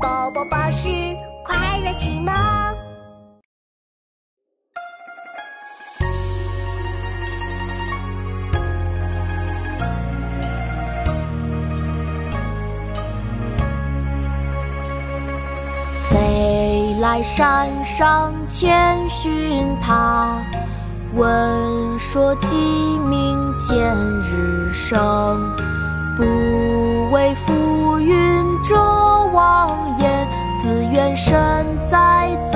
宝宝巴士快乐启蒙。飞来山上千寻塔，闻说鸡鸣见日升。不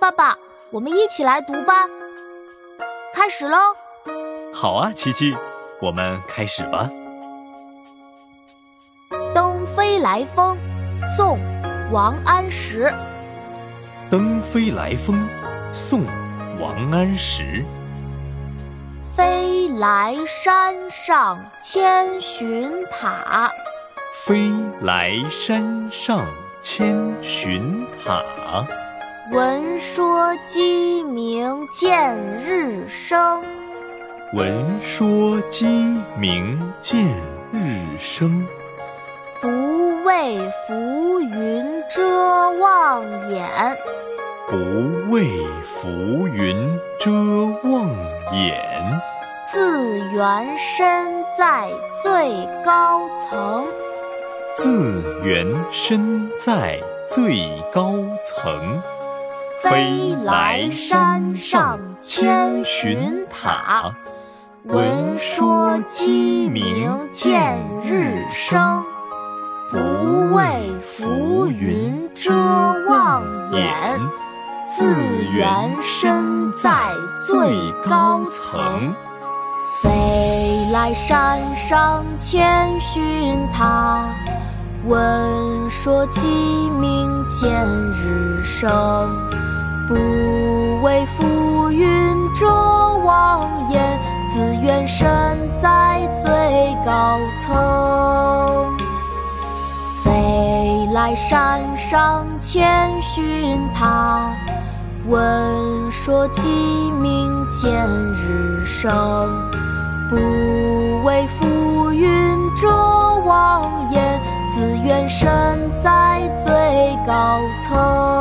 爸爸，我们一起来读吧。开始喽！好啊，琪琪，我们开始吧。《登飞来峰》宋·王安石。《登飞来峰》宋·王安石。飞来山上千寻塔。飞来山上千寻塔，闻说鸡鸣见日升。闻说鸡鸣见日升。不畏浮云遮望眼。不畏浮云遮望眼。自缘身在最高层。自缘身在最高层，飞来山上千寻塔，闻说鸡鸣见日升。不畏浮云遮望眼，自缘身在最高层。飞来山上千寻塔。闻说鸡鸣见日升，不畏浮云遮望眼，自愿身在最高层。飞来山上千寻塔，闻说鸡鸣见日升，不畏浮云遮望眼。自愿身在最高层。